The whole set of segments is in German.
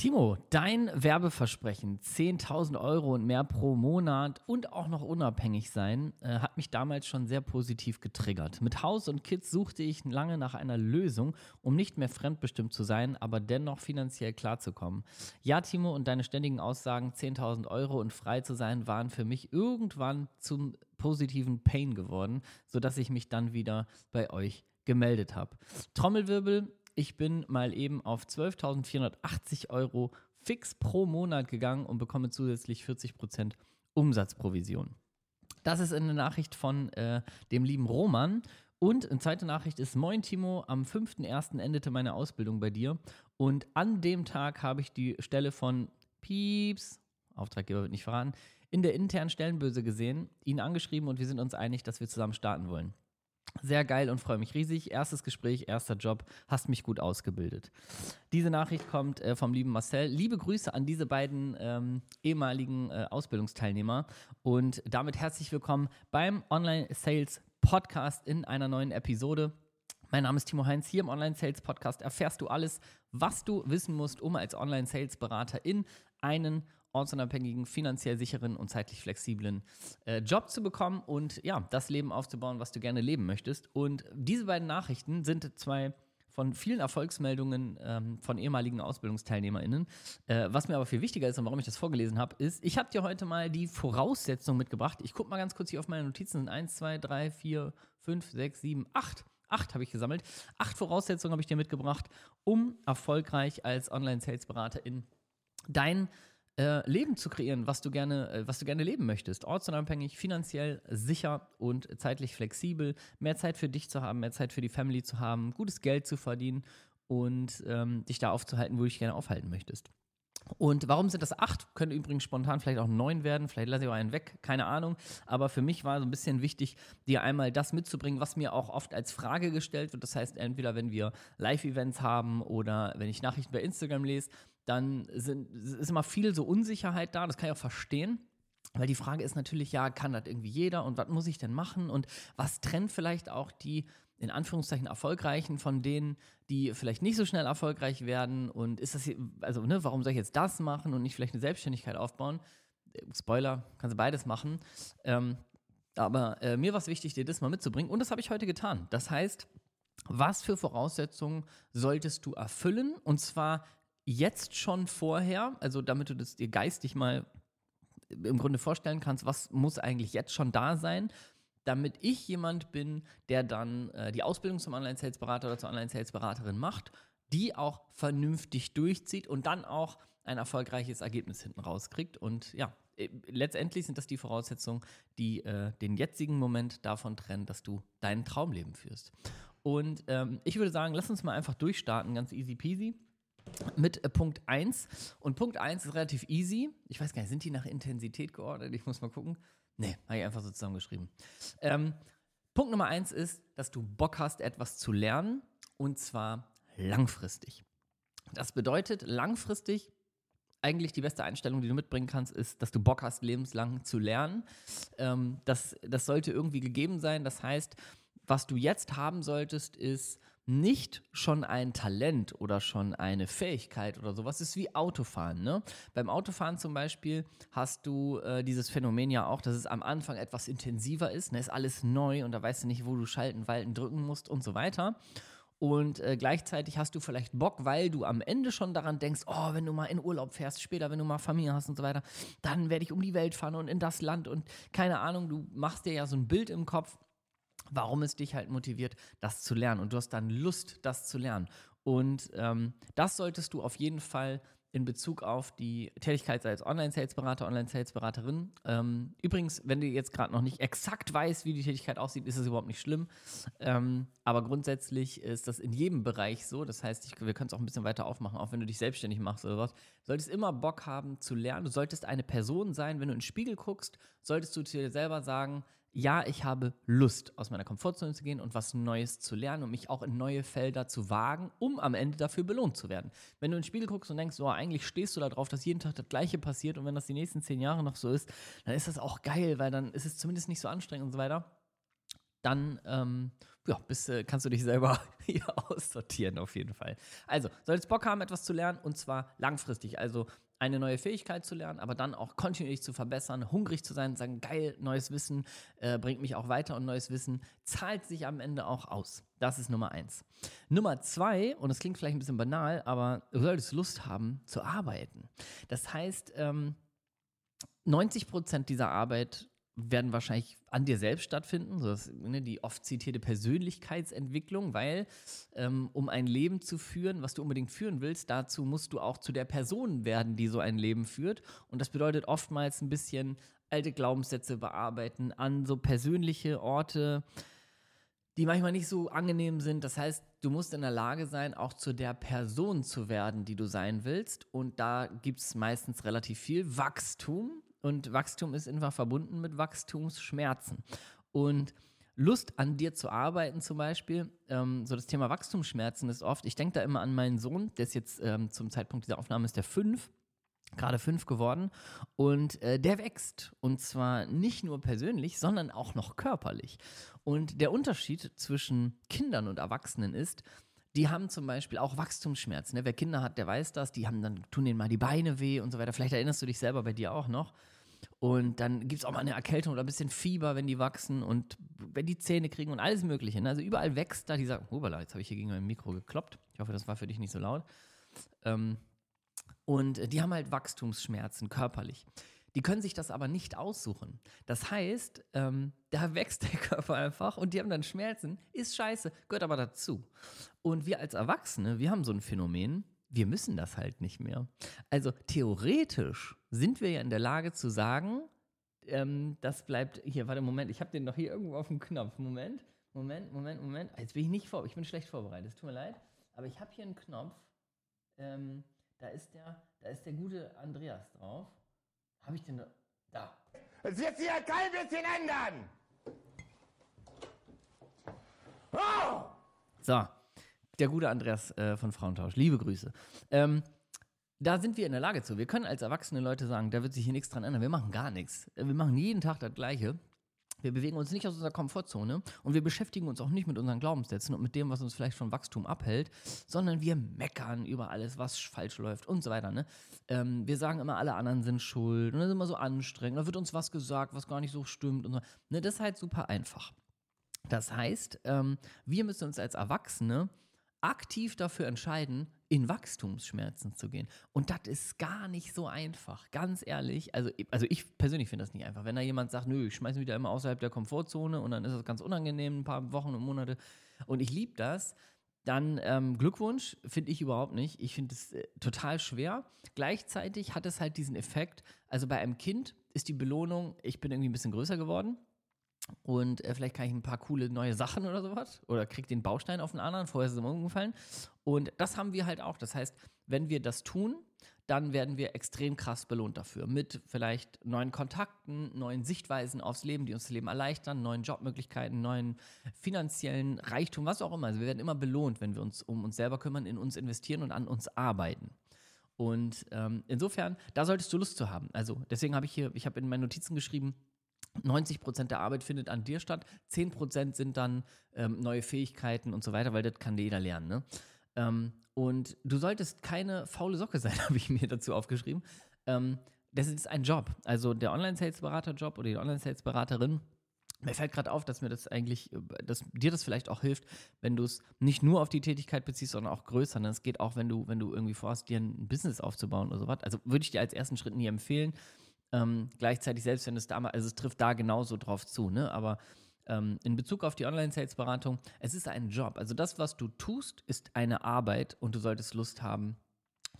Timo, dein Werbeversprechen, 10.000 Euro und mehr pro Monat und auch noch unabhängig sein, äh, hat mich damals schon sehr positiv getriggert. Mit Haus und Kids suchte ich lange nach einer Lösung, um nicht mehr fremdbestimmt zu sein, aber dennoch finanziell klarzukommen. Ja, Timo, und deine ständigen Aussagen, 10.000 Euro und frei zu sein, waren für mich irgendwann zum positiven Pain geworden, sodass ich mich dann wieder bei euch gemeldet habe. Trommelwirbel, ich bin mal eben auf 12.480 Euro fix pro Monat gegangen und bekomme zusätzlich 40% Umsatzprovision. Das ist eine Nachricht von äh, dem lieben Roman. Und eine zweite Nachricht ist: Moin Timo, am 5.1. endete meine Ausbildung bei dir. Und an dem Tag habe ich die Stelle von Pieps, Auftraggeber wird nicht verraten, in der internen Stellenböse gesehen, ihn angeschrieben und wir sind uns einig, dass wir zusammen starten wollen. Sehr geil und freue mich riesig. Erstes Gespräch, erster Job, hast mich gut ausgebildet. Diese Nachricht kommt äh, vom lieben Marcel. Liebe Grüße an diese beiden ähm, ehemaligen äh, Ausbildungsteilnehmer und damit herzlich willkommen beim Online Sales Podcast in einer neuen Episode. Mein Name ist Timo Heinz. Hier im Online Sales Podcast erfährst du alles, was du wissen musst, um als Online Sales Berater in einen ortsunabhängigen, finanziell sicheren und zeitlich flexiblen äh, Job zu bekommen und ja, das Leben aufzubauen, was du gerne leben möchtest. Und diese beiden Nachrichten sind zwei von vielen Erfolgsmeldungen ähm, von ehemaligen AusbildungsteilnehmerInnen. Äh, was mir aber viel wichtiger ist und warum ich das vorgelesen habe, ist, ich habe dir heute mal die Voraussetzungen mitgebracht. Ich gucke mal ganz kurz hier auf meine Notizen. Sind 1, 2, 3, 4, 5, 6, 7, 8. Acht habe ich gesammelt. Acht Voraussetzungen habe ich dir mitgebracht, um erfolgreich als Online-Sales-Berater in dein äh, Leben zu kreieren, was du gerne, äh, was du gerne leben möchtest. Ortsunabhängig, finanziell sicher und zeitlich flexibel. Mehr Zeit für dich zu haben, mehr Zeit für die Family zu haben, gutes Geld zu verdienen und ähm, dich da aufzuhalten, wo du dich gerne aufhalten möchtest. Und warum sind das acht? Könnte übrigens spontan vielleicht auch neun werden. Vielleicht lasse ich auch einen weg, keine Ahnung. Aber für mich war so ein bisschen wichtig, dir einmal das mitzubringen, was mir auch oft als Frage gestellt wird. Das heißt, entweder wenn wir Live-Events haben oder wenn ich Nachrichten bei Instagram lese, dann sind, ist immer viel so Unsicherheit da. Das kann ich auch verstehen. Weil die Frage ist natürlich, ja, kann das irgendwie jeder und was muss ich denn machen und was trennt vielleicht auch die in Anführungszeichen erfolgreichen von denen, die vielleicht nicht so schnell erfolgreich werden und ist das hier, also ne, warum soll ich jetzt das machen und nicht vielleicht eine Selbstständigkeit aufbauen? Spoiler, kannst du beides machen. Ähm, aber äh, mir war es wichtig, dir das mal mitzubringen und das habe ich heute getan. Das heißt, was für Voraussetzungen solltest du erfüllen und zwar jetzt schon vorher, also damit du das dir geistig mal im Grunde vorstellen kannst, was muss eigentlich jetzt schon da sein, damit ich jemand bin, der dann äh, die Ausbildung zum Online-Sales-Berater oder zur Online-Sales-Beraterin macht, die auch vernünftig durchzieht und dann auch ein erfolgreiches Ergebnis hinten rauskriegt. Und ja, äh, letztendlich sind das die Voraussetzungen, die äh, den jetzigen Moment davon trennen, dass du dein Traumleben führst. Und ähm, ich würde sagen, lass uns mal einfach durchstarten, ganz easy peasy mit äh, Punkt 1. Und Punkt 1 ist relativ easy. Ich weiß gar nicht, sind die nach Intensität geordnet? Ich muss mal gucken. Nee, habe ich einfach so zusammengeschrieben. Ähm, Punkt Nummer 1 ist, dass du Bock hast, etwas zu lernen und zwar langfristig. Das bedeutet, langfristig eigentlich die beste Einstellung, die du mitbringen kannst, ist, dass du Bock hast, lebenslang zu lernen. Ähm, das, das sollte irgendwie gegeben sein. Das heißt, was du jetzt haben solltest, ist nicht schon ein Talent oder schon eine Fähigkeit oder sowas ist wie Autofahren. Ne? Beim Autofahren zum Beispiel hast du äh, dieses Phänomen ja auch, dass es am Anfang etwas intensiver ist. Ne? Ist alles neu und da weißt du nicht, wo du schalten, walten, drücken musst und so weiter. Und äh, gleichzeitig hast du vielleicht Bock, weil du am Ende schon daran denkst, oh, wenn du mal in Urlaub fährst, später, wenn du mal Familie hast und so weiter, dann werde ich um die Welt fahren und in das Land und keine Ahnung, du machst dir ja so ein Bild im Kopf warum es dich halt motiviert, das zu lernen. Und du hast dann Lust, das zu lernen. Und ähm, das solltest du auf jeden Fall in Bezug auf die Tätigkeit als Online-Sales-Berater, Online-Sales-Beraterin. Ähm, übrigens, wenn du jetzt gerade noch nicht exakt weißt, wie die Tätigkeit aussieht, ist es überhaupt nicht schlimm. Ähm, aber grundsätzlich ist das in jedem Bereich so. Das heißt, ich, wir können es auch ein bisschen weiter aufmachen, auch wenn du dich selbstständig machst oder was. Du solltest immer Bock haben zu lernen. Du solltest eine Person sein, wenn du in den Spiegel guckst, solltest du dir selber sagen, ja, ich habe Lust, aus meiner Komfortzone zu gehen und was Neues zu lernen und mich auch in neue Felder zu wagen, um am Ende dafür belohnt zu werden. Wenn du in den Spiegel guckst und denkst, oh, eigentlich stehst du darauf, dass jeden Tag das Gleiche passiert und wenn das die nächsten zehn Jahre noch so ist, dann ist das auch geil, weil dann ist es zumindest nicht so anstrengend und so weiter. dann ähm, ja, bist, äh, kannst du dich selber hier aussortieren auf jeden Fall. Also, solltest Bock haben, etwas zu lernen und zwar langfristig. Also eine neue Fähigkeit zu lernen, aber dann auch kontinuierlich zu verbessern, hungrig zu sein, sagen, geil, neues Wissen äh, bringt mich auch weiter und neues Wissen zahlt sich am Ende auch aus. Das ist Nummer eins. Nummer zwei, und das klingt vielleicht ein bisschen banal, aber du solltest Lust haben zu arbeiten. Das heißt, ähm, 90 Prozent dieser Arbeit werden wahrscheinlich an dir selbst stattfinden, so das, ne, die oft zitierte Persönlichkeitsentwicklung, weil ähm, um ein Leben zu führen, was du unbedingt führen willst, dazu musst du auch zu der Person werden, die so ein Leben führt. Und das bedeutet oftmals ein bisschen alte Glaubenssätze bearbeiten, an so persönliche Orte, die manchmal nicht so angenehm sind. Das heißt, du musst in der Lage sein, auch zu der Person zu werden, die du sein willst. Und da gibt es meistens relativ viel Wachstum und Wachstum ist einfach verbunden mit Wachstumsschmerzen. Und Lust an dir zu arbeiten zum Beispiel, ähm, so das Thema Wachstumsschmerzen ist oft, ich denke da immer an meinen Sohn, der ist jetzt ähm, zum Zeitpunkt dieser Aufnahme ist der fünf, gerade fünf geworden und äh, der wächst und zwar nicht nur persönlich, sondern auch noch körperlich. Und der Unterschied zwischen Kindern und Erwachsenen ist, die haben zum Beispiel auch Wachstumsschmerzen. Ne? Wer Kinder hat, der weiß das. Die haben dann, tun denen mal die Beine weh und so weiter. Vielleicht erinnerst du dich selber bei dir auch noch. Und dann gibt es auch mal eine Erkältung oder ein bisschen Fieber, wenn die wachsen und wenn die Zähne kriegen und alles Mögliche. Ne? Also überall wächst da dieser. Hubala, jetzt habe ich hier gegen mein Mikro gekloppt. Ich hoffe, das war für dich nicht so laut. Ähm, und die haben halt Wachstumsschmerzen körperlich. Die können sich das aber nicht aussuchen. Das heißt, ähm, da wächst der Körper einfach und die haben dann Schmerzen. Ist scheiße, gehört aber dazu. Und wir als Erwachsene, wir haben so ein Phänomen, wir müssen das halt nicht mehr. Also theoretisch sind wir ja in der Lage zu sagen, ähm, das bleibt hier, warte, Moment, ich habe den noch hier irgendwo auf dem Knopf. Moment, Moment, Moment, Moment. Jetzt bin ich nicht vor, ich bin schlecht vorbereitet, tut mir leid. Aber ich habe hier einen Knopf, ähm, da ist der, da ist der gute Andreas drauf. Habe ich denn da? Es wird sich halt kein bisschen ändern. Oh! So, der gute Andreas äh, von Frauentausch. Liebe Grüße. Ähm, da sind wir in der Lage zu. Wir können als erwachsene Leute sagen, da wird sich hier nichts dran ändern. Wir machen gar nichts. Wir machen jeden Tag das Gleiche. Wir bewegen uns nicht aus unserer Komfortzone und wir beschäftigen uns auch nicht mit unseren Glaubenssätzen und mit dem, was uns vielleicht von Wachstum abhält, sondern wir meckern über alles, was falsch läuft und so weiter. Ne? Ähm, wir sagen immer, alle anderen sind schuld und das ist immer so anstrengend. Da wird uns was gesagt, was gar nicht so stimmt und so. Ne? Das ist halt super einfach. Das heißt, ähm, wir müssen uns als Erwachsene aktiv dafür entscheiden, in Wachstumsschmerzen zu gehen. Und das ist gar nicht so einfach, ganz ehrlich. Also, also ich persönlich finde das nicht einfach. Wenn da jemand sagt, nö, ich schmeiße mich wieder immer außerhalb der Komfortzone und dann ist das ganz unangenehm, ein paar Wochen und Monate und ich liebe das, dann ähm, Glückwunsch, finde ich überhaupt nicht. Ich finde es äh, total schwer. Gleichzeitig hat es halt diesen Effekt, also bei einem Kind ist die Belohnung, ich bin irgendwie ein bisschen größer geworden und äh, vielleicht kann ich ein paar coole neue Sachen oder sowas oder krieg den Baustein auf den anderen, vorher ist es immer umgefallen. Und das haben wir halt auch. Das heißt, wenn wir das tun, dann werden wir extrem krass belohnt dafür. Mit vielleicht neuen Kontakten, neuen Sichtweisen aufs Leben, die uns das Leben erleichtern, neuen Jobmöglichkeiten, neuen finanziellen Reichtum, was auch immer. Also wir werden immer belohnt, wenn wir uns um uns selber kümmern, in uns investieren und an uns arbeiten. Und ähm, insofern, da solltest du Lust zu haben. Also deswegen habe ich hier, ich habe in meinen Notizen geschrieben, 90 Prozent der Arbeit findet an dir statt, 10 Prozent sind dann ähm, neue Fähigkeiten und so weiter, weil das kann jeder lernen. Ne? Ähm, und du solltest keine faule Socke sein, habe ich mir dazu aufgeschrieben. Ähm, das ist ein Job. Also der Online-Sales-Berater-Job oder die Online-Sales-Beraterin. Mir fällt gerade auf, dass mir das eigentlich, dass dir das vielleicht auch hilft, wenn du es nicht nur auf die Tätigkeit beziehst, sondern auch größer. Es geht auch, wenn du, wenn du irgendwie vorhast, dir ein Business aufzubauen oder sowas. Also würde ich dir als ersten Schritt nie empfehlen. Ähm, gleichzeitig, selbst wenn es da mal, also es trifft da genauso drauf zu, ne? Aber ähm, in Bezug auf die Online-Sales-Beratung, es ist ein Job. Also das, was du tust, ist eine Arbeit und du solltest Lust haben,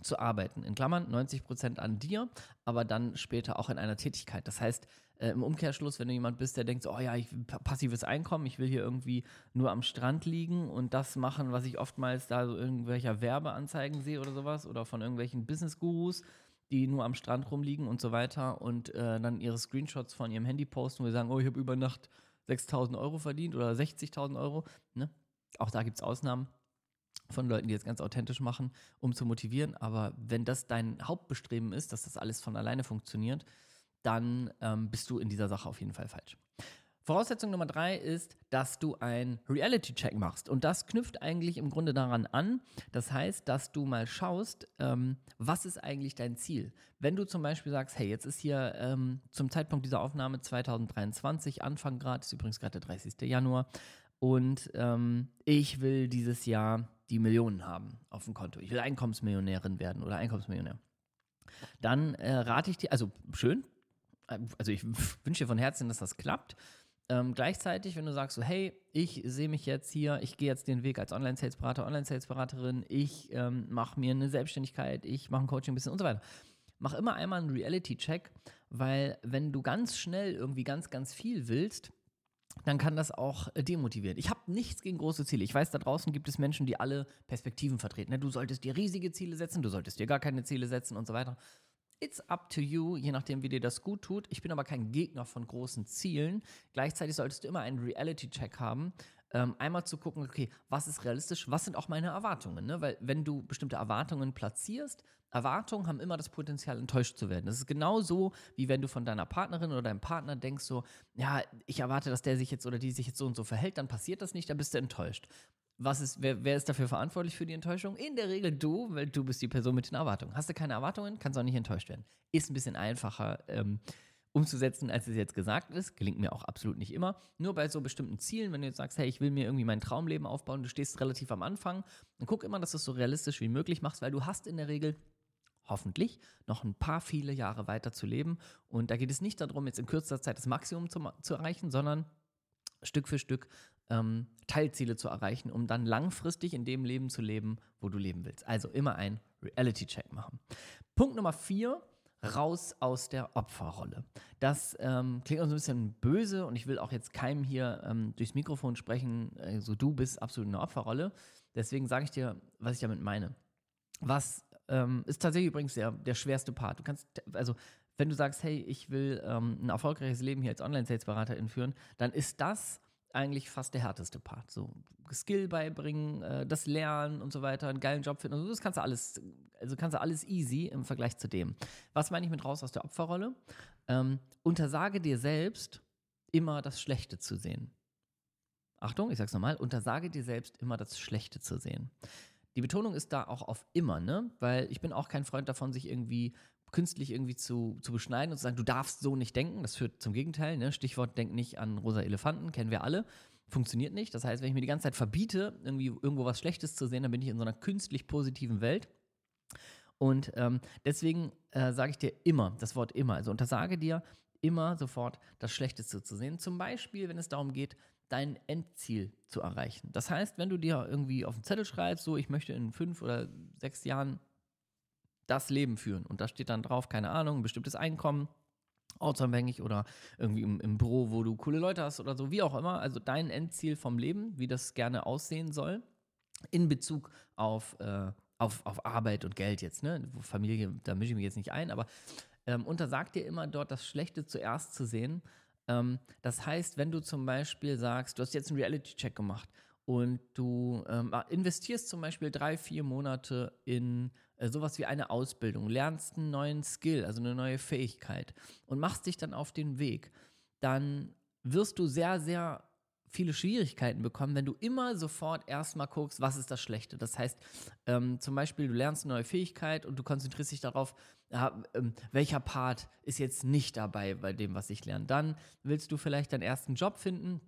zu arbeiten. In Klammern 90 Prozent an dir, aber dann später auch in einer Tätigkeit. Das heißt, äh, im Umkehrschluss, wenn du jemand bist, der denkt, oh ja, ich passives Einkommen, ich will hier irgendwie nur am Strand liegen und das machen, was ich oftmals da so irgendwelcher Werbeanzeigen sehe oder sowas oder von irgendwelchen Business-Gurus, die nur am Strand rumliegen und so weiter und äh, dann ihre Screenshots von ihrem Handy posten, wo sie sagen, oh, ich habe über Nacht 6.000 Euro verdient oder 60.000 Euro. Ne? Auch da gibt es Ausnahmen von Leuten, die jetzt ganz authentisch machen, um zu motivieren. Aber wenn das dein Hauptbestreben ist, dass das alles von alleine funktioniert, dann ähm, bist du in dieser Sache auf jeden Fall falsch. Voraussetzung Nummer drei ist, dass du einen Reality-Check machst. Und das knüpft eigentlich im Grunde daran an. Das heißt, dass du mal schaust, ähm, was ist eigentlich dein Ziel? Wenn du zum Beispiel sagst, hey, jetzt ist hier ähm, zum Zeitpunkt dieser Aufnahme 2023, Anfang gerade, ist übrigens gerade der 30. Januar, und ähm, ich will dieses Jahr die Millionen haben auf dem Konto. Ich will Einkommensmillionärin werden oder Einkommensmillionär. Dann äh, rate ich dir, also schön, also ich wünsche dir von Herzen, dass das klappt. Ähm, gleichzeitig, wenn du sagst so, hey, ich sehe mich jetzt hier, ich gehe jetzt den Weg als Online-Sales-Berater, Online-Sales-Beraterin, ich ähm, mache mir eine Selbstständigkeit, ich mache ein Coaching ein bisschen und so weiter. Mach immer einmal einen Reality-Check, weil wenn du ganz schnell irgendwie ganz, ganz viel willst, dann kann das auch äh, demotivieren. Ich habe nichts gegen große Ziele. Ich weiß, da draußen gibt es Menschen, die alle Perspektiven vertreten. Ne? Du solltest dir riesige Ziele setzen, du solltest dir gar keine Ziele setzen und so weiter. It's up to you, je nachdem, wie dir das gut tut. Ich bin aber kein Gegner von großen Zielen. Gleichzeitig solltest du immer einen Reality-Check haben. Ähm, einmal zu gucken, okay, was ist realistisch, was sind auch meine Erwartungen? Ne? Weil wenn du bestimmte Erwartungen platzierst, Erwartungen haben immer das Potenzial, enttäuscht zu werden. Das ist genauso, wie wenn du von deiner Partnerin oder deinem Partner denkst, so, ja, ich erwarte, dass der sich jetzt oder die sich jetzt so und so verhält, dann passiert das nicht, dann bist du enttäuscht. Was ist, wer, wer ist dafür verantwortlich für die Enttäuschung? In der Regel du, weil du bist die Person mit den Erwartungen. Hast du keine Erwartungen, kannst auch nicht enttäuscht werden. Ist ein bisschen einfacher ähm, umzusetzen, als es jetzt gesagt ist. Gelingt mir auch absolut nicht immer. Nur bei so bestimmten Zielen, wenn du jetzt sagst, hey, ich will mir irgendwie mein Traumleben aufbauen, du stehst relativ am Anfang, dann guck immer, dass du es so realistisch wie möglich machst, weil du hast in der Regel hoffentlich noch ein paar viele Jahre weiter zu leben. Und da geht es nicht darum, jetzt in kürzester Zeit das Maximum zu, zu erreichen, sondern Stück für Stück ähm, Teilziele zu erreichen, um dann langfristig in dem Leben zu leben, wo du leben willst. Also immer ein Reality-Check machen. Punkt Nummer vier, raus aus der Opferrolle. Das ähm, klingt auch so ein bisschen böse und ich will auch jetzt keinem hier ähm, durchs Mikrofon sprechen, also du bist absolut in der Opferrolle. Deswegen sage ich dir, was ich damit meine. Was ähm, ist tatsächlich übrigens der, der schwerste Part. Du kannst, also wenn du sagst, hey, ich will ähm, ein erfolgreiches Leben hier als Online-Sales-Beraterin führen, dann ist das eigentlich fast der härteste Part. So Skill beibringen, äh, das Lernen und so weiter, einen geilen Job finden. Und so, das kannst du alles, also kannst du alles easy im Vergleich zu dem. Was meine ich mit raus aus der Opferrolle? Ähm, untersage dir selbst, immer das Schlechte zu sehen. Achtung, ich sag's nochmal, untersage dir selbst immer das Schlechte zu sehen. Die Betonung ist da auch auf immer, ne? Weil ich bin auch kein Freund davon, sich irgendwie künstlich irgendwie zu, zu beschneiden und zu sagen, du darfst so nicht denken. Das führt zum Gegenteil. Ne? Stichwort, denk nicht an rosa Elefanten, kennen wir alle. Funktioniert nicht. Das heißt, wenn ich mir die ganze Zeit verbiete, irgendwie irgendwo was Schlechtes zu sehen, dann bin ich in so einer künstlich positiven Welt. Und ähm, deswegen äh, sage ich dir immer, das Wort immer, also untersage dir immer sofort das Schlechteste zu sehen. Zum Beispiel, wenn es darum geht, dein Endziel zu erreichen. Das heißt, wenn du dir irgendwie auf den Zettel schreibst, so ich möchte in fünf oder sechs Jahren das Leben führen und da steht dann drauf, keine Ahnung, ein bestimmtes Einkommen, ortsunabhängig oder irgendwie im, im Büro, wo du coole Leute hast oder so, wie auch immer. Also dein Endziel vom Leben, wie das gerne aussehen soll, in Bezug auf, äh, auf, auf Arbeit und Geld jetzt, ne? Familie, da mische ich mich jetzt nicht ein, aber ähm, untersagt dir immer dort das Schlechte zuerst zu sehen das heißt, wenn du zum Beispiel sagst, du hast jetzt einen Reality-Check gemacht und du ähm, investierst zum Beispiel drei, vier Monate in äh, sowas wie eine Ausbildung, lernst einen neuen Skill, also eine neue Fähigkeit und machst dich dann auf den Weg, dann wirst du sehr, sehr viele Schwierigkeiten bekommen, wenn du immer sofort erstmal guckst, was ist das Schlechte. Das heißt, ähm, zum Beispiel, du lernst eine neue Fähigkeit und du konzentrierst dich darauf, ähm, welcher Part ist jetzt nicht dabei bei dem, was ich lerne. Dann willst du vielleicht deinen ersten Job finden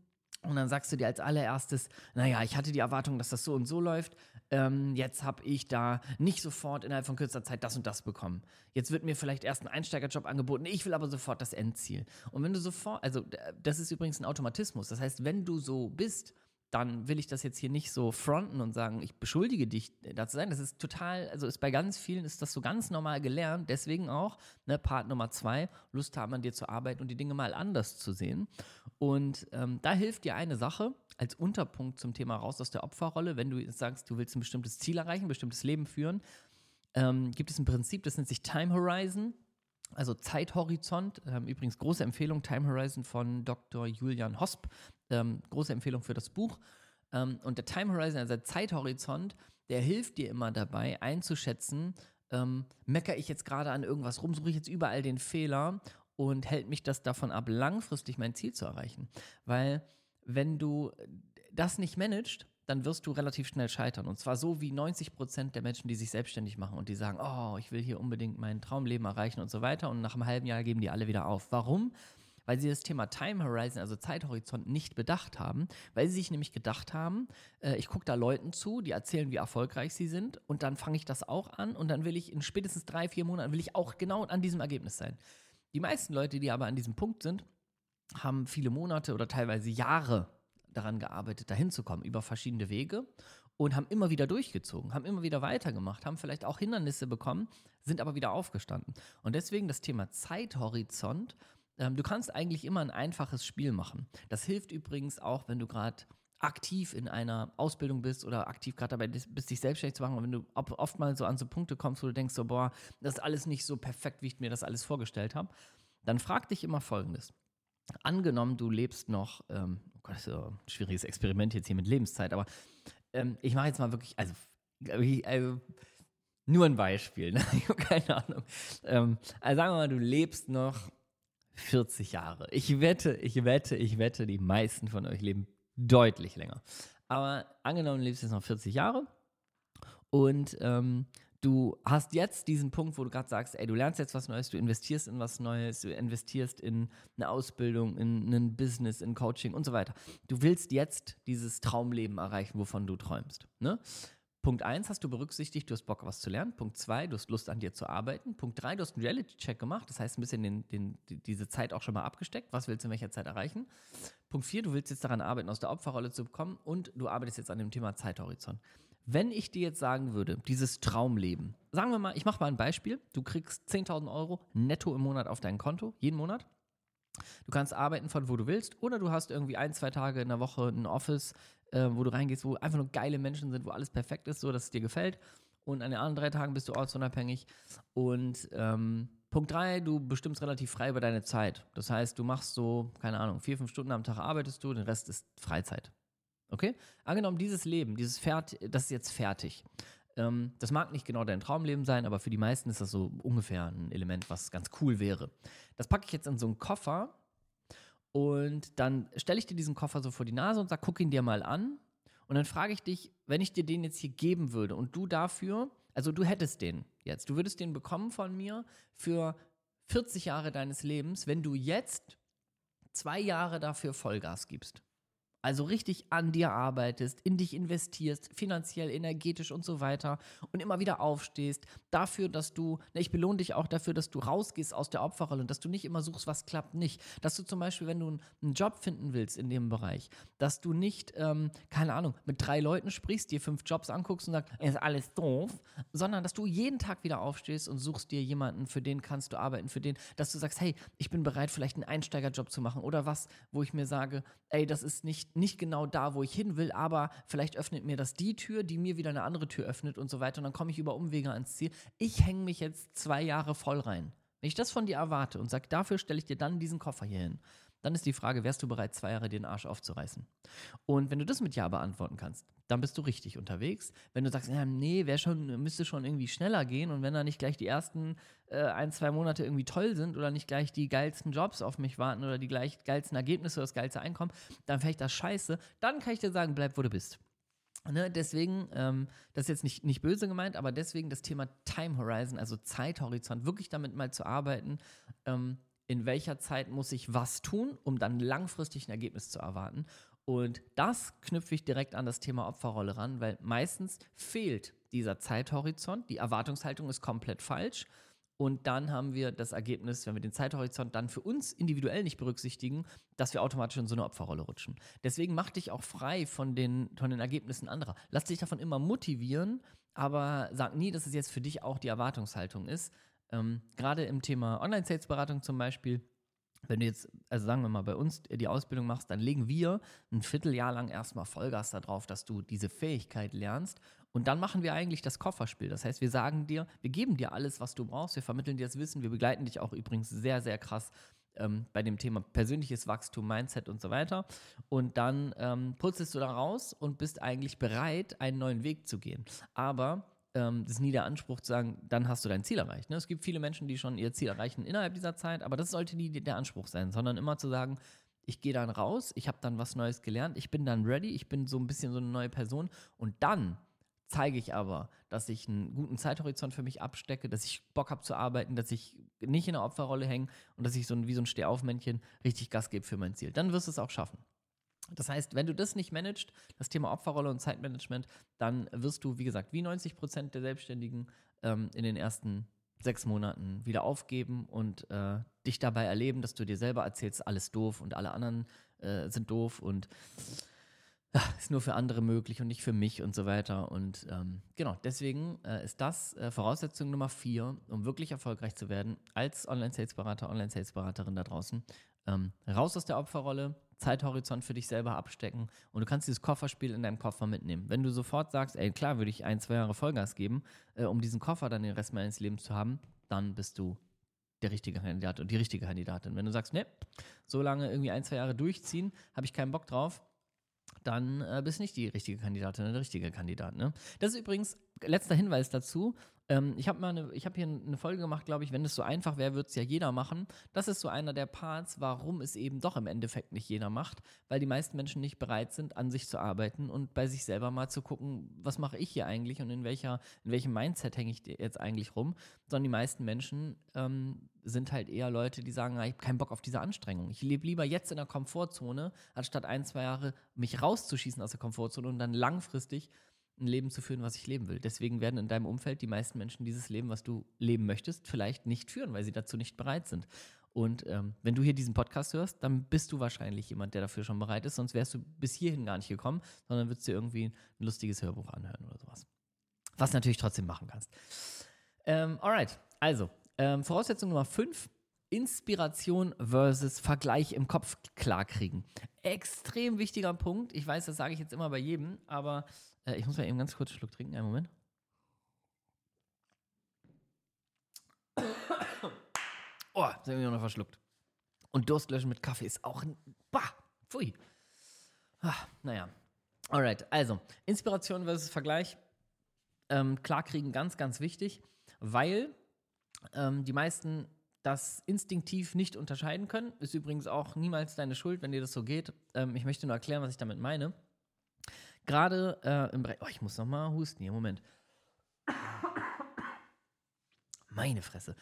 und dann sagst du dir als allererstes, naja, ich hatte die Erwartung, dass das so und so läuft. Ähm, jetzt habe ich da nicht sofort innerhalb von kürzester Zeit das und das bekommen. Jetzt wird mir vielleicht erst ein Einsteigerjob angeboten, ich will aber sofort das Endziel. Und wenn du sofort, also das ist übrigens ein Automatismus. Das heißt, wenn du so bist, dann will ich das jetzt hier nicht so fronten und sagen, ich beschuldige dich da zu sein. Das ist total, also ist bei ganz vielen ist das so ganz normal gelernt. Deswegen auch, ne, Part Nummer zwei, Lust haben an dir zu arbeiten und die Dinge mal anders zu sehen. Und ähm, da hilft dir eine Sache als Unterpunkt zum Thema raus aus der Opferrolle, wenn du jetzt sagst, du willst ein bestimmtes Ziel erreichen, ein bestimmtes Leben führen, ähm, gibt es ein Prinzip, das nennt sich Time Horizon. Also Zeithorizont, ähm, übrigens große Empfehlung, Time Horizon von Dr. Julian Hosp, ähm, große Empfehlung für das Buch. Ähm, und der Time Horizon, also der Zeithorizont, der hilft dir immer dabei einzuschätzen, ähm, meckere ich jetzt gerade an irgendwas rum, suche ich jetzt überall den Fehler und hält mich das davon ab, langfristig mein Ziel zu erreichen. Weil wenn du das nicht managst, dann wirst du relativ schnell scheitern. Und zwar so wie 90 Prozent der Menschen, die sich selbstständig machen und die sagen, oh, ich will hier unbedingt mein Traumleben erreichen und so weiter. Und nach einem halben Jahr geben die alle wieder auf. Warum? Weil sie das Thema Time Horizon, also Zeithorizont, nicht bedacht haben. Weil sie sich nämlich gedacht haben, äh, ich gucke da Leuten zu, die erzählen, wie erfolgreich sie sind. Und dann fange ich das auch an. Und dann will ich in spätestens drei, vier Monaten, will ich auch genau an diesem Ergebnis sein. Die meisten Leute, die aber an diesem Punkt sind, haben viele Monate oder teilweise Jahre daran gearbeitet, dahin zu kommen, über verschiedene Wege und haben immer wieder durchgezogen, haben immer wieder weitergemacht, haben vielleicht auch Hindernisse bekommen, sind aber wieder aufgestanden. Und deswegen das Thema Zeithorizont. Ähm, du kannst eigentlich immer ein einfaches Spiel machen. Das hilft übrigens auch, wenn du gerade aktiv in einer Ausbildung bist oder aktiv gerade dabei bist, dich selbstständig zu machen. Und wenn du oft mal so an so Punkte kommst, wo du denkst, so, boah, das ist alles nicht so perfekt, wie ich mir das alles vorgestellt habe, dann frag dich immer Folgendes. Angenommen, du lebst noch, ähm, oh Gott, das ist ein schwieriges Experiment jetzt hier mit Lebenszeit, aber ähm, ich mache jetzt mal wirklich, also, also nur ein Beispiel, ne? ich habe keine Ahnung. Ähm, also sagen wir mal, du lebst noch 40 Jahre. Ich wette, ich wette, ich wette, die meisten von euch leben deutlich länger. Aber angenommen, du lebst jetzt noch 40 Jahre und ähm, du hast jetzt diesen Punkt, wo du gerade sagst, ey, du lernst jetzt was Neues, du investierst in was Neues, du investierst in eine Ausbildung, in ein Business, in Coaching und so weiter. Du willst jetzt dieses Traumleben erreichen, wovon du träumst. Ne? Punkt 1 hast du berücksichtigt, du hast Bock, was zu lernen. Punkt 2, du hast Lust an dir zu arbeiten. Punkt 3, du hast einen Reality-Check gemacht, das heißt ein bisschen den, den, diese Zeit auch schon mal abgesteckt. Was willst du in welcher Zeit erreichen? Punkt 4, du willst jetzt daran arbeiten, aus der Opferrolle zu bekommen und du arbeitest jetzt an dem Thema Zeithorizont. Wenn ich dir jetzt sagen würde, dieses Traumleben, sagen wir mal, ich mache mal ein Beispiel, du kriegst 10.000 Euro netto im Monat auf dein Konto, jeden Monat. Du kannst arbeiten von wo du willst oder du hast irgendwie ein, zwei Tage in der Woche ein Office, äh, wo du reingehst, wo einfach nur geile Menschen sind, wo alles perfekt ist, so dass es dir gefällt. Und an den anderen drei Tagen bist du ortsunabhängig. Und ähm, Punkt drei, du bestimmst relativ frei über deine Zeit. Das heißt, du machst so, keine Ahnung, vier, fünf Stunden am Tag arbeitest du, den Rest ist Freizeit. Okay? Angenommen, dieses Leben, dieses Fert das ist jetzt fertig. Ähm, das mag nicht genau dein Traumleben sein, aber für die meisten ist das so ungefähr ein Element, was ganz cool wäre. Das packe ich jetzt in so einen Koffer und dann stelle ich dir diesen Koffer so vor die Nase und sage, guck ihn dir mal an. Und dann frage ich dich, wenn ich dir den jetzt hier geben würde und du dafür, also du hättest den jetzt, du würdest den bekommen von mir für 40 Jahre deines Lebens, wenn du jetzt zwei Jahre dafür Vollgas gibst also richtig an dir arbeitest, in dich investierst, finanziell, energetisch und so weiter und immer wieder aufstehst, dafür, dass du, ne, ich belohne dich auch dafür, dass du rausgehst aus der Opferrolle und dass du nicht immer suchst, was klappt nicht. Dass du zum Beispiel, wenn du einen Job finden willst in dem Bereich, dass du nicht, ähm, keine Ahnung, mit drei Leuten sprichst, dir fünf Jobs anguckst und sagst, ist alles doof, sondern dass du jeden Tag wieder aufstehst und suchst dir jemanden, für den kannst du arbeiten, für den, dass du sagst, hey, ich bin bereit, vielleicht einen Einsteigerjob zu machen oder was, wo ich mir sage, ey, das ist nicht nicht genau da, wo ich hin will, aber vielleicht öffnet mir das die Tür, die mir wieder eine andere Tür öffnet und so weiter. Und dann komme ich über Umwege ans Ziel. Ich hänge mich jetzt zwei Jahre voll rein. Wenn ich das von dir erwarte und sage, dafür stelle ich dir dann diesen Koffer hier hin, dann ist die Frage, wärst du bereit, zwei Jahre den Arsch aufzureißen? Und wenn du das mit Ja beantworten kannst, dann bist du richtig unterwegs. Wenn du sagst, ja, nee, wär schon, müsste schon irgendwie schneller gehen und wenn da nicht gleich die ersten äh, ein, zwei Monate irgendwie toll sind oder nicht gleich die geilsten Jobs auf mich warten oder die gleich geilsten Ergebnisse oder das geilste Einkommen, dann ich das scheiße. Dann kann ich dir sagen, bleib, wo du bist. Ne, deswegen, ähm, das ist jetzt nicht, nicht böse gemeint, aber deswegen das Thema Time Horizon, also Zeithorizont, wirklich damit mal zu arbeiten, ähm, in welcher Zeit muss ich was tun, um dann langfristig ein Ergebnis zu erwarten. Und das knüpfe ich direkt an das Thema Opferrolle ran, weil meistens fehlt dieser Zeithorizont, die Erwartungshaltung ist komplett falsch. Und dann haben wir das Ergebnis, wenn wir den Zeithorizont dann für uns individuell nicht berücksichtigen, dass wir automatisch in so eine Opferrolle rutschen. Deswegen mach dich auch frei von den, von den Ergebnissen anderer. Lass dich davon immer motivieren, aber sag nie, dass es jetzt für dich auch die Erwartungshaltung ist, ähm, Gerade im Thema Online-Sales-Beratung zum Beispiel, wenn du jetzt, also sagen wir mal, bei uns die Ausbildung machst, dann legen wir ein Vierteljahr lang erstmal Vollgas darauf, dass du diese Fähigkeit lernst. Und dann machen wir eigentlich das Kofferspiel. Das heißt, wir sagen dir, wir geben dir alles, was du brauchst, wir vermitteln dir das Wissen, wir begleiten dich auch übrigens sehr, sehr krass ähm, bei dem Thema persönliches Wachstum, Mindset und so weiter. Und dann ähm, putzelst du da raus und bist eigentlich bereit, einen neuen Weg zu gehen. Aber ähm, das ist nie der Anspruch zu sagen, dann hast du dein Ziel erreicht. Ne? Es gibt viele Menschen, die schon ihr Ziel erreichen innerhalb dieser Zeit, aber das sollte nie der Anspruch sein, sondern immer zu sagen, ich gehe dann raus, ich habe dann was Neues gelernt, ich bin dann ready, ich bin so ein bisschen so eine neue Person und dann zeige ich aber, dass ich einen guten Zeithorizont für mich abstecke, dass ich Bock habe zu arbeiten, dass ich nicht in der Opferrolle hänge und dass ich so ein, wie so ein Stehaufmännchen richtig Gas gebe für mein Ziel. Dann wirst du es auch schaffen. Das heißt, wenn du das nicht managst, das Thema Opferrolle und Zeitmanagement, dann wirst du, wie gesagt, wie 90 Prozent der Selbstständigen ähm, in den ersten sechs Monaten wieder aufgeben und äh, dich dabei erleben, dass du dir selber erzählst, alles doof und alle anderen äh, sind doof und ist nur für andere möglich und nicht für mich und so weiter. Und ähm, genau, deswegen äh, ist das äh, Voraussetzung Nummer vier, um wirklich erfolgreich zu werden als Online-Sales-Berater, Online-Sales-Beraterin da draußen. Ähm, raus aus der Opferrolle, Zeithorizont für dich selber abstecken und du kannst dieses Kofferspiel in deinem Koffer mitnehmen. Wenn du sofort sagst, ey, klar, würde ich ein, zwei Jahre Vollgas geben, äh, um diesen Koffer dann den Rest meines Lebens zu haben, dann bist du der richtige Kandidat und die richtige Kandidatin. Wenn du sagst, ne, so lange irgendwie ein, zwei Jahre durchziehen, habe ich keinen Bock drauf, dann äh, bist nicht die richtige Kandidatin oder der richtige Kandidat. Ne? Das ist übrigens letzter Hinweis dazu. Ähm, ich habe mal hier eine Folge gemacht, glaube ich, wenn es so einfach wäre, würde es ja jeder machen. Das ist so einer der Parts, warum es eben doch im Endeffekt nicht jeder macht, weil die meisten Menschen nicht bereit sind, an sich zu arbeiten und bei sich selber mal zu gucken, was mache ich hier eigentlich und in welcher, in welchem Mindset hänge ich jetzt eigentlich rum. Sondern die meisten Menschen ähm, sind halt eher Leute, die sagen, ich habe keinen Bock auf diese Anstrengung. Ich lebe lieber jetzt in der Komfortzone, anstatt ein, zwei Jahre mich rauszuschießen aus der Komfortzone und dann langfristig ein Leben zu führen, was ich leben will. Deswegen werden in deinem Umfeld die meisten Menschen dieses Leben, was du leben möchtest, vielleicht nicht führen, weil sie dazu nicht bereit sind. Und ähm, wenn du hier diesen Podcast hörst, dann bist du wahrscheinlich jemand, der dafür schon bereit ist, sonst wärst du bis hierhin gar nicht gekommen, sondern würdest dir irgendwie ein lustiges Hörbuch anhören oder sowas. Was du natürlich trotzdem machen kannst. Ähm, alright, also ähm, Voraussetzung Nummer 5. Inspiration versus Vergleich im Kopf klarkriegen. Extrem wichtiger Punkt. Ich weiß, das sage ich jetzt immer bei jedem, aber äh, ich muss mal eben ganz kurz einen Schluck trinken. Einen Moment. Oh, jetzt habe ich noch verschluckt. Und Durstlöschen mit Kaffee ist auch ein. Bah, pfui. Ah, naja. Alright, also Inspiration versus Vergleich. Ähm, klarkriegen, ganz, ganz wichtig, weil ähm, die meisten das instinktiv nicht unterscheiden können. Ist übrigens auch niemals deine Schuld, wenn dir das so geht. Ähm, ich möchte nur erklären, was ich damit meine. Gerade äh, im Bereich. Oh, ich muss noch mal husten hier. Moment. Meine Fresse.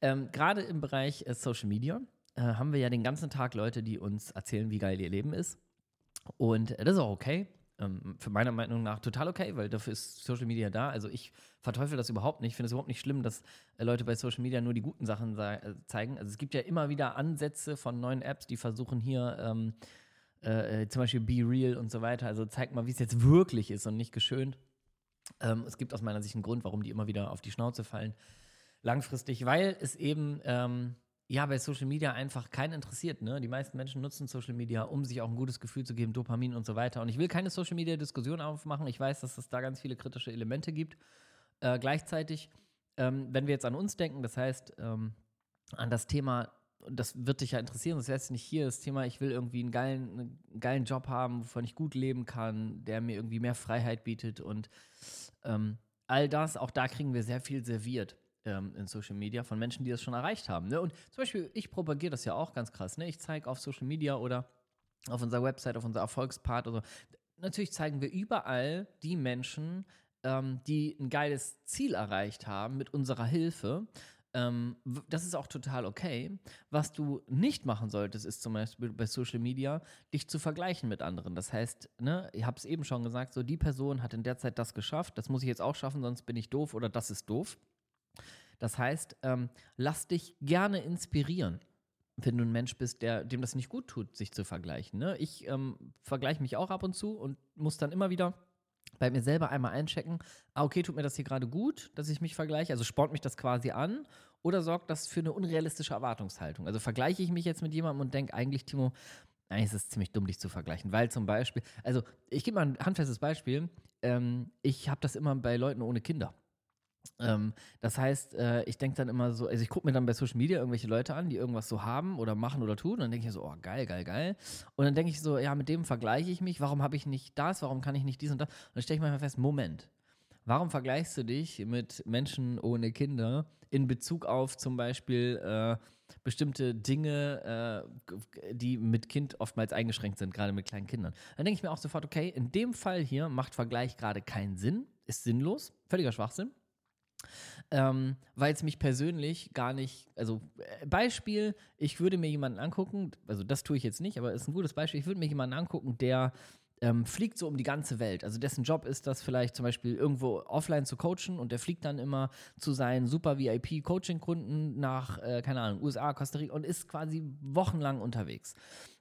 Ähm, Gerade im Bereich äh, Social Media äh, haben wir ja den ganzen Tag Leute, die uns erzählen, wie geil ihr Leben ist. Und äh, das ist auch okay. Ähm, für meiner Meinung nach total okay, weil dafür ist Social Media da. Also ich verteufel das überhaupt nicht. Ich finde es überhaupt nicht schlimm, dass äh, Leute bei Social Media nur die guten Sachen äh, zeigen. Also es gibt ja immer wieder Ansätze von neuen Apps, die versuchen hier ähm, äh, äh, zum Beispiel Be Real und so weiter. Also zeig mal, wie es jetzt wirklich ist und nicht geschönt. Ähm, es gibt aus meiner Sicht einen Grund, warum die immer wieder auf die Schnauze fallen. Langfristig, weil es eben ähm, ja, bei Social Media einfach keinen interessiert. Ne? Die meisten Menschen nutzen Social Media, um sich auch ein gutes Gefühl zu geben, Dopamin und so weiter. Und ich will keine Social Media Diskussion aufmachen. Ich weiß, dass es da ganz viele kritische Elemente gibt. Äh, gleichzeitig, ähm, wenn wir jetzt an uns denken, das heißt ähm, an das Thema, das wird dich ja interessieren, das wäre jetzt nicht hier das Thema, ich will irgendwie einen geilen, einen geilen Job haben, wovon ich gut leben kann, der mir irgendwie mehr Freiheit bietet und ähm, all das, auch da kriegen wir sehr viel serviert ähm, in Social Media von Menschen, die das schon erreicht haben. Ne? Und zum Beispiel, ich propagiere das ja auch ganz krass. Ne? Ich zeige auf Social Media oder auf unserer Website, auf unserer Erfolgspart oder natürlich zeigen wir überall die Menschen, ähm, die ein geiles Ziel erreicht haben mit unserer Hilfe. Ähm, das ist auch total okay. Was du nicht machen solltest, ist zum Beispiel bei Social Media, dich zu vergleichen mit anderen. Das heißt, ne, ich habe es eben schon gesagt, so die Person hat in der Zeit das geschafft, das muss ich jetzt auch schaffen, sonst bin ich doof oder das ist doof. Das heißt, ähm, lass dich gerne inspirieren, wenn du ein Mensch bist, der, dem das nicht gut tut, sich zu vergleichen. Ne? Ich ähm, vergleiche mich auch ab und zu und muss dann immer wieder bei mir selber einmal einchecken, ah, okay, tut mir das hier gerade gut, dass ich mich vergleiche? Also spornt mich das quasi an oder sorgt das für eine unrealistische Erwartungshaltung? Also vergleiche ich mich jetzt mit jemandem und denke eigentlich, Timo, eigentlich ist es ziemlich dumm, dich zu vergleichen, weil zum Beispiel, also ich gebe mal ein handfestes Beispiel, ähm, ich habe das immer bei Leuten ohne Kinder. Ähm, das heißt, äh, ich denke dann immer so, also ich gucke mir dann bei Social Media irgendwelche Leute an, die irgendwas so haben oder machen oder tun. Und dann denke ich so, oh geil, geil, geil. Und dann denke ich so, ja, mit dem vergleiche ich mich. Warum habe ich nicht das? Warum kann ich nicht dies und das? Und dann stelle ich manchmal fest, Moment. Warum vergleichst du dich mit Menschen ohne Kinder in Bezug auf zum Beispiel äh, bestimmte Dinge, äh, die mit Kind oftmals eingeschränkt sind, gerade mit kleinen Kindern? Dann denke ich mir auch sofort, okay, in dem Fall hier macht Vergleich gerade keinen Sinn, ist sinnlos, völliger Schwachsinn. Ähm, weil es mich persönlich gar nicht, also äh, Beispiel, ich würde mir jemanden angucken, also das tue ich jetzt nicht, aber ist ein gutes Beispiel, ich würde mir jemanden angucken, der ähm, fliegt so um die ganze Welt. Also dessen Job ist das vielleicht zum Beispiel irgendwo offline zu coachen und der fliegt dann immer zu seinen super VIP-Coaching-Kunden nach, äh, keine Ahnung, USA, Costa Rica und ist quasi wochenlang unterwegs.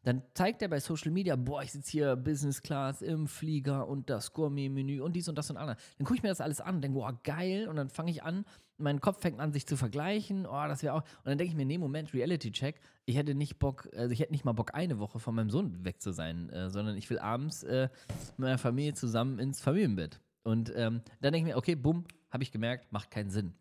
Dann zeigt er bei Social Media, boah, ich sitze hier Business Class im Flieger und das Gourmet-Menü und dies und das und andere. Dann gucke ich mir das alles an und denke, boah, geil. Und dann fange ich an, mein Kopf fängt an, sich zu vergleichen. Oh, das wäre auch. Und dann denke ich mir, nee, Moment, Reality-Check. Ich hätte nicht Bock, also ich hätte nicht mal Bock, eine Woche von meinem Sohn weg zu sein, äh, sondern ich will abends äh, mit meiner Familie zusammen ins Familienbett. Und ähm, dann denke ich mir, okay, bumm, habe ich gemerkt, macht keinen Sinn.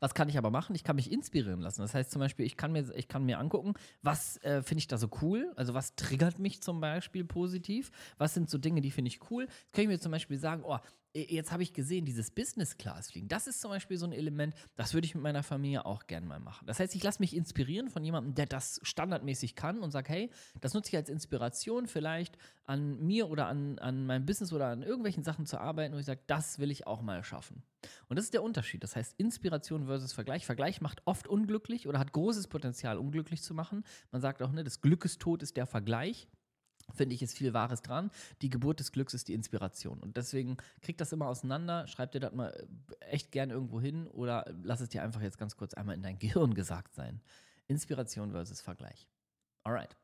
Was kann ich aber machen? Ich kann mich inspirieren lassen. Das heißt zum Beispiel, ich kann mir, ich kann mir angucken, was äh, finde ich da so cool? Also was triggert mich zum Beispiel positiv? Was sind so Dinge, die finde ich cool? Jetzt kann ich mir zum Beispiel sagen, oh, jetzt habe ich gesehen, dieses Business Class fliegen, das ist zum Beispiel so ein Element, das würde ich mit meiner Familie auch gerne mal machen. Das heißt, ich lasse mich inspirieren von jemandem, der das standardmäßig kann und sage, hey, das nutze ich als Inspiration vielleicht an mir oder an, an meinem Business oder an irgendwelchen Sachen zu arbeiten, wo ich sage, das will ich auch mal schaffen. Und das ist der Unterschied. Das heißt, Inspiration versus Vergleich. Vergleich macht oft unglücklich oder hat großes Potenzial, unglücklich zu machen. Man sagt auch, ne, das Glückestod ist der Vergleich finde ich, ist viel Wahres dran. Die Geburt des Glücks ist die Inspiration. Und deswegen kriegt das immer auseinander, schreib dir das mal äh, echt gern irgendwo hin oder lass es dir einfach jetzt ganz kurz einmal in dein Gehirn gesagt sein. Inspiration versus Vergleich. Alright.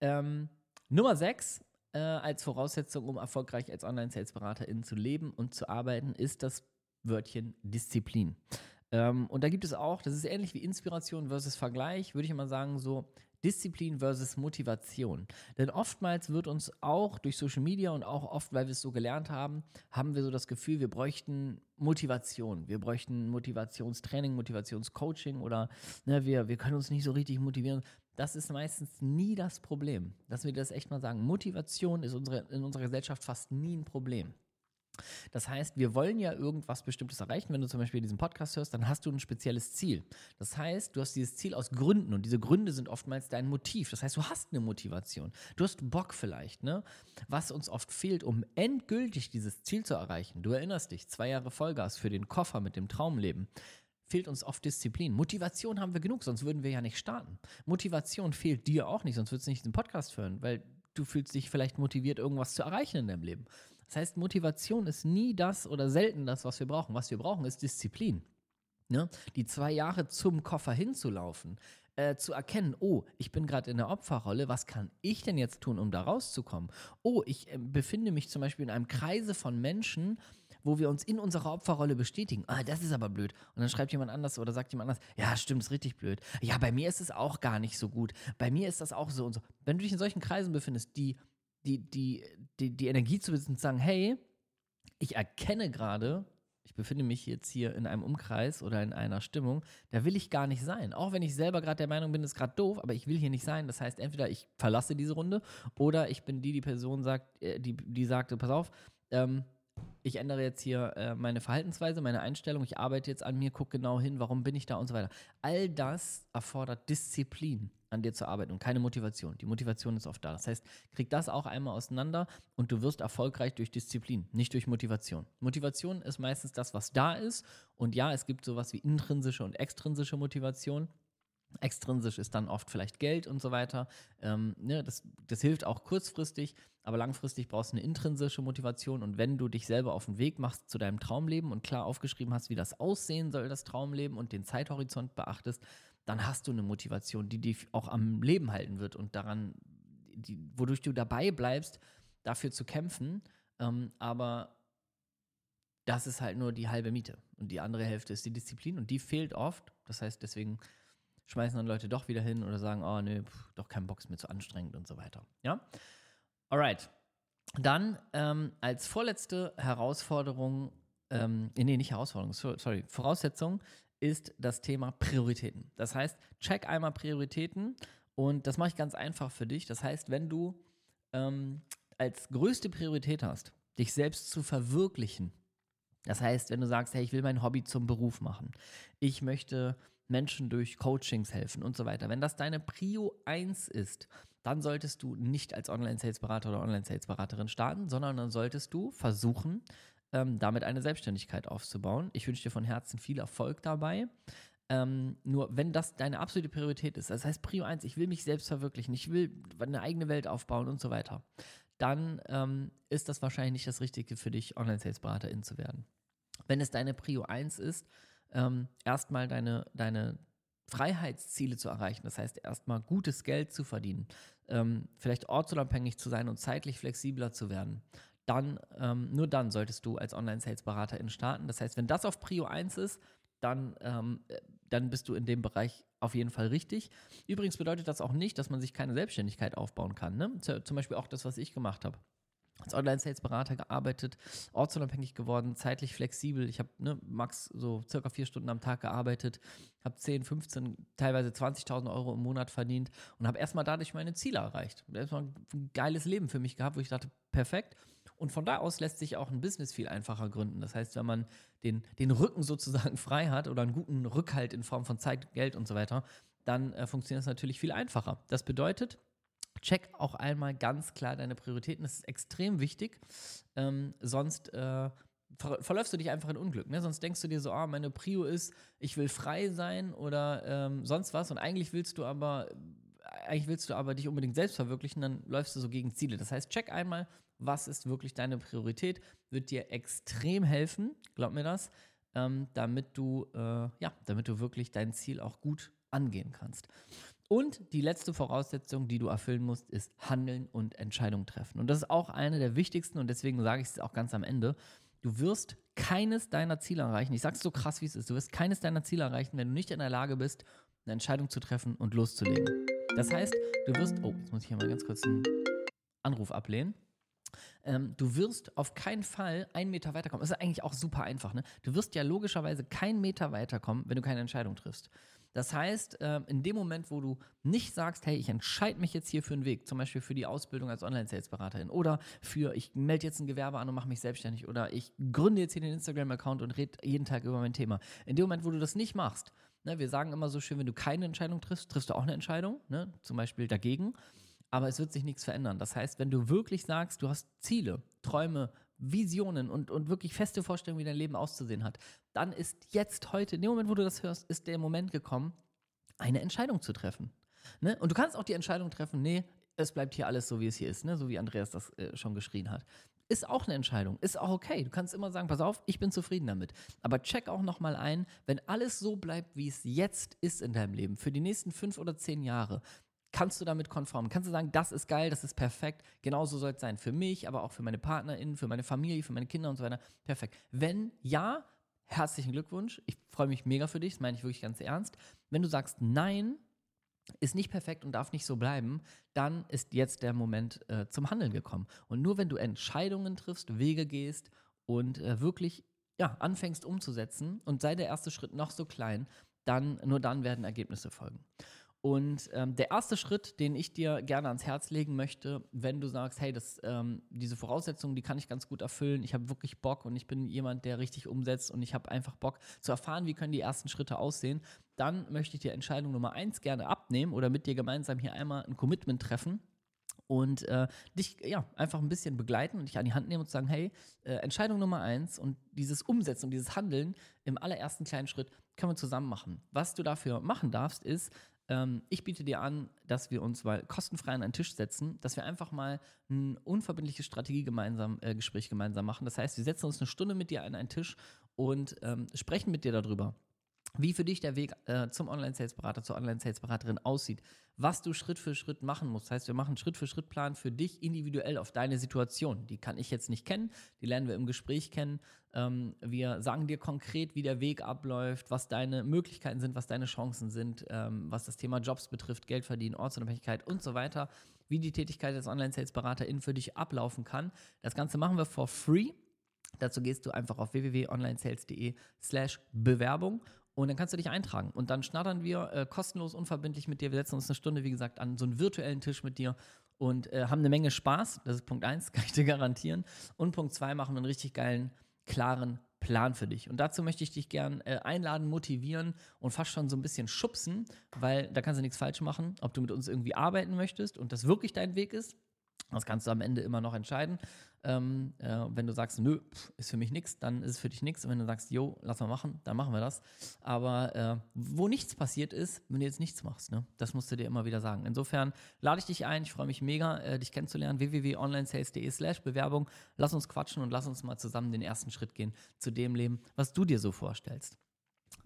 Ähm, Nummer 6 äh, als Voraussetzung, um erfolgreich als Online-Sales-Beraterin zu leben und zu arbeiten, ist das Wörtchen Disziplin. Ähm, und da gibt es auch, das ist ähnlich wie Inspiration versus Vergleich, würde ich immer sagen, so Disziplin versus Motivation. Denn oftmals wird uns auch durch Social Media und auch oft, weil wir es so gelernt haben, haben wir so das Gefühl, wir bräuchten Motivation. Wir bräuchten Motivationstraining, Motivationscoaching oder ne, wir, wir können uns nicht so richtig motivieren. Das ist meistens nie das Problem. Lassen wir das echt mal sagen. Motivation ist unsere, in unserer Gesellschaft fast nie ein Problem. Das heißt, wir wollen ja irgendwas Bestimmtes erreichen. Wenn du zum Beispiel diesen Podcast hörst, dann hast du ein spezielles Ziel. Das heißt, du hast dieses Ziel aus Gründen und diese Gründe sind oftmals dein Motiv. Das heißt, du hast eine Motivation. Du hast Bock vielleicht, ne? Was uns oft fehlt, um endgültig dieses Ziel zu erreichen. Du erinnerst dich, zwei Jahre Vollgas für den Koffer mit dem Traumleben fehlt uns oft Disziplin. Motivation haben wir genug, sonst würden wir ja nicht starten. Motivation fehlt dir auch nicht, sonst würdest du nicht den Podcast hören, weil du fühlst dich vielleicht motiviert, irgendwas zu erreichen in deinem Leben. Das heißt, Motivation ist nie das oder selten das, was wir brauchen. Was wir brauchen, ist Disziplin. Ne? Die zwei Jahre zum Koffer hinzulaufen, äh, zu erkennen, oh, ich bin gerade in der Opferrolle, was kann ich denn jetzt tun, um da rauszukommen? Oh, ich äh, befinde mich zum Beispiel in einem Kreise von Menschen, wo wir uns in unserer Opferrolle bestätigen. Ah, das ist aber blöd. Und dann schreibt jemand anders oder sagt jemand anders, ja, stimmt, ist richtig blöd. Ja, bei mir ist es auch gar nicht so gut. Bei mir ist das auch so und so. Wenn du dich in solchen Kreisen befindest, die die, die, die, die Energie zu besitzen und sagen, hey, ich erkenne gerade, ich befinde mich jetzt hier in einem Umkreis oder in einer Stimmung, da will ich gar nicht sein. Auch wenn ich selber gerade der Meinung bin, ist gerade doof, aber ich will hier nicht sein. Das heißt, entweder ich verlasse diese Runde oder ich bin die, die Person sagt, äh, die, die sagte, pass auf, ähm, ich ändere jetzt hier äh, meine Verhaltensweise, meine Einstellung, ich arbeite jetzt an mir, gucke genau hin, warum bin ich da und so weiter. All das erfordert Disziplin an dir zu arbeiten und keine Motivation. Die Motivation ist oft da. Das heißt, krieg das auch einmal auseinander und du wirst erfolgreich durch Disziplin, nicht durch Motivation. Motivation ist meistens das, was da ist. Und ja, es gibt sowas wie intrinsische und extrinsische Motivation. Extrinsisch ist dann oft vielleicht Geld und so weiter. Ähm, ne, das, das hilft auch kurzfristig, aber langfristig brauchst du eine intrinsische Motivation. Und wenn du dich selber auf den Weg machst zu deinem Traumleben und klar aufgeschrieben hast, wie das aussehen soll, das Traumleben und den Zeithorizont beachtest, dann hast du eine Motivation, die dich auch am Leben halten wird und daran, die, wodurch du dabei bleibst, dafür zu kämpfen. Ähm, aber das ist halt nur die halbe Miete. Und die andere Hälfte ist die Disziplin und die fehlt oft. Das heißt, deswegen schmeißen dann Leute doch wieder hin oder sagen, oh nee, pff, doch kein Box, mir zu anstrengend und so weiter. Ja? Alright. Dann ähm, als vorletzte Herausforderung, ähm, nee, nicht Herausforderung, sorry, Voraussetzung ist das Thema Prioritäten. Das heißt, check einmal Prioritäten und das mache ich ganz einfach für dich. Das heißt, wenn du ähm, als größte Priorität hast, dich selbst zu verwirklichen, Das heißt, wenn du sagst, hey, ich will mein Hobby zum Beruf machen, ich möchte Menschen durch Coachings helfen und so weiter. Wenn das deine Prio 1 ist, dann solltest du nicht als Online-Sales-Berater oder Online-Sales-Beraterin starten, sondern dann solltest du versuchen, ähm, damit eine Selbstständigkeit aufzubauen. Ich wünsche dir von Herzen viel Erfolg dabei. Ähm, nur wenn das deine absolute Priorität ist, das heißt Prio 1, ich will mich selbst verwirklichen, ich will eine eigene Welt aufbauen und so weiter, dann ähm, ist das wahrscheinlich nicht das Richtige für dich, Online-Sales-Beraterin zu werden. Wenn es deine Prio 1 ist, ähm, erstmal deine, deine Freiheitsziele zu erreichen, das heißt erstmal gutes Geld zu verdienen, ähm, vielleicht ortsunabhängig zu sein und zeitlich flexibler zu werden, dann, ähm, nur dann solltest du als Online-Sales-Beraterin starten. Das heißt, wenn das auf Prio 1 ist, dann, ähm, dann bist du in dem Bereich auf jeden Fall richtig. Übrigens bedeutet das auch nicht, dass man sich keine Selbstständigkeit aufbauen kann. Ne? Zum Beispiel auch das, was ich gemacht habe als Online-Sales-Berater gearbeitet, ortsunabhängig geworden, zeitlich flexibel. Ich habe ne, max so circa vier Stunden am Tag gearbeitet, habe 10, 15, teilweise 20.000 Euro im Monat verdient und habe erstmal dadurch meine Ziele erreicht. Erstmal ein geiles Leben für mich gehabt, wo ich dachte, perfekt. Und von da aus lässt sich auch ein Business viel einfacher gründen. Das heißt, wenn man den, den Rücken sozusagen frei hat oder einen guten Rückhalt in Form von Zeit, Geld und so weiter, dann äh, funktioniert es natürlich viel einfacher. Das bedeutet, check auch einmal ganz klar deine Prioritäten. Das ist extrem wichtig. Ähm, sonst äh, ver verläufst du dich einfach in Unglück. Ne? Sonst denkst du dir so, ah, meine Prio ist, ich will frei sein oder ähm, sonst was. Und eigentlich willst du aber, eigentlich willst du aber dich unbedingt selbst verwirklichen, dann läufst du so gegen Ziele. Das heißt, check einmal, was ist wirklich deine Priorität, wird dir extrem helfen, glaub mir das, ähm, damit du, äh, ja, damit du wirklich dein Ziel auch gut angehen kannst. Und die letzte Voraussetzung, die du erfüllen musst, ist Handeln und Entscheidung treffen. Und das ist auch eine der wichtigsten und deswegen sage ich es auch ganz am Ende. Du wirst keines deiner Ziele erreichen. Ich sage es so krass, wie es ist. Du wirst keines deiner Ziele erreichen, wenn du nicht in der Lage bist, eine Entscheidung zu treffen und loszulegen. Das heißt, du wirst. Oh, jetzt muss ich hier mal ganz kurz einen Anruf ablehnen. Ähm, du wirst auf keinen Fall einen Meter weiterkommen. Das ist eigentlich auch super einfach. Ne? Du wirst ja logischerweise keinen Meter weiterkommen, wenn du keine Entscheidung triffst. Das heißt, ähm, in dem Moment, wo du nicht sagst, hey, ich entscheide mich jetzt hier für einen Weg, zum Beispiel für die Ausbildung als Online-Sales-Beraterin oder für, ich melde jetzt ein Gewerbe an und mache mich selbstständig oder ich gründe jetzt hier den Instagram-Account und rede jeden Tag über mein Thema. In dem Moment, wo du das nicht machst, ne, wir sagen immer so schön, wenn du keine Entscheidung triffst, triffst du auch eine Entscheidung, ne, zum Beispiel dagegen aber es wird sich nichts verändern. Das heißt, wenn du wirklich sagst, du hast Ziele, Träume, Visionen und, und wirklich feste Vorstellungen, wie dein Leben auszusehen hat, dann ist jetzt heute, in dem Moment, wo du das hörst, ist der Moment gekommen, eine Entscheidung zu treffen. Ne? Und du kannst auch die Entscheidung treffen, nee, es bleibt hier alles so, wie es hier ist, ne? so wie Andreas das äh, schon geschrien hat. Ist auch eine Entscheidung, ist auch okay. Du kannst immer sagen, pass auf, ich bin zufrieden damit. Aber check auch nochmal ein, wenn alles so bleibt, wie es jetzt ist in deinem Leben, für die nächsten fünf oder zehn Jahre, Kannst du damit konformen? Kannst du sagen, das ist geil, das ist perfekt, genauso soll es sein für mich, aber auch für meine PartnerInnen, für meine Familie, für meine Kinder und so weiter. Perfekt. Wenn ja, herzlichen Glückwunsch. Ich freue mich mega für dich, das meine ich wirklich ganz ernst. Wenn du sagst, nein, ist nicht perfekt und darf nicht so bleiben, dann ist jetzt der Moment äh, zum Handeln gekommen. Und nur wenn du Entscheidungen triffst, Wege gehst und äh, wirklich ja, anfängst umzusetzen und sei der erste Schritt noch so klein, dann nur dann werden Ergebnisse folgen. Und ähm, der erste Schritt, den ich dir gerne ans Herz legen möchte, wenn du sagst, hey, das, ähm, diese Voraussetzungen, die kann ich ganz gut erfüllen, ich habe wirklich Bock und ich bin jemand, der richtig umsetzt und ich habe einfach Bock zu erfahren, wie können die ersten Schritte aussehen, dann möchte ich dir Entscheidung Nummer eins gerne abnehmen oder mit dir gemeinsam hier einmal ein Commitment treffen und äh, dich ja einfach ein bisschen begleiten und dich an die Hand nehmen und sagen, hey, äh, Entscheidung Nummer eins und dieses Umsetzen und dieses Handeln im allerersten kleinen Schritt können wir zusammen machen. Was du dafür machen darfst, ist ähm, ich biete dir an, dass wir uns mal kostenfrei an einen Tisch setzen, dass wir einfach mal ein unverbindliches Strategie gemeinsam, äh, gemeinsam machen. Das heißt, wir setzen uns eine Stunde mit dir an einen Tisch und ähm, sprechen mit dir darüber wie für dich der Weg äh, zum Online-Sales-Berater, zur Online-Sales-Beraterin aussieht, was du Schritt für Schritt machen musst. Das heißt, wir machen Schritt für Schritt Plan für dich individuell auf deine Situation. Die kann ich jetzt nicht kennen, die lernen wir im Gespräch kennen. Ähm, wir sagen dir konkret, wie der Weg abläuft, was deine Möglichkeiten sind, was deine Chancen sind, ähm, was das Thema Jobs betrifft, Geld verdienen, Ortsunabhängigkeit und so weiter, wie die Tätigkeit als Online-Sales-Beraterin für dich ablaufen kann. Das Ganze machen wir for free. Dazu gehst du einfach auf www.onlinesales.de slash Bewerbung und dann kannst du dich eintragen. Und dann schnattern wir äh, kostenlos, unverbindlich mit dir. Wir setzen uns eine Stunde, wie gesagt, an so einen virtuellen Tisch mit dir und äh, haben eine Menge Spaß. Das ist Punkt eins, kann ich dir garantieren. Und Punkt zwei machen wir einen richtig geilen, klaren Plan für dich. Und dazu möchte ich dich gern äh, einladen, motivieren und fast schon so ein bisschen schubsen, weil da kannst du nichts falsch machen, ob du mit uns irgendwie arbeiten möchtest und das wirklich dein Weg ist. Das kannst du am Ende immer noch entscheiden. Ähm, äh, wenn du sagst, nö, ist für mich nichts, dann ist es für dich nichts. Und wenn du sagst, jo, lass mal machen, dann machen wir das. Aber äh, wo nichts passiert ist, wenn du jetzt nichts machst, ne? das musst du dir immer wieder sagen. Insofern lade ich dich ein. Ich freue mich mega, äh, dich kennenzulernen. www.onlinesales.de slash Bewerbung. Lass uns quatschen und lass uns mal zusammen den ersten Schritt gehen zu dem Leben, was du dir so vorstellst.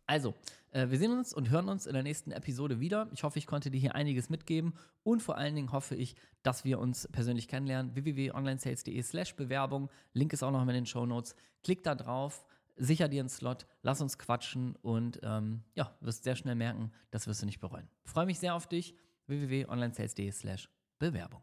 Also, äh, wir sehen uns und hören uns in der nächsten Episode wieder. Ich hoffe, ich konnte dir hier einiges mitgeben und vor allen Dingen hoffe ich, dass wir uns persönlich kennenlernen. www.onlinesales.de slash Bewerbung. Link ist auch noch in den Show Notes. Klick da drauf, sicher dir einen Slot, lass uns quatschen und ähm, ja, wirst sehr schnell merken, das wirst du nicht bereuen. Freue mich sehr auf dich. www.onlinesales.de slash Bewerbung.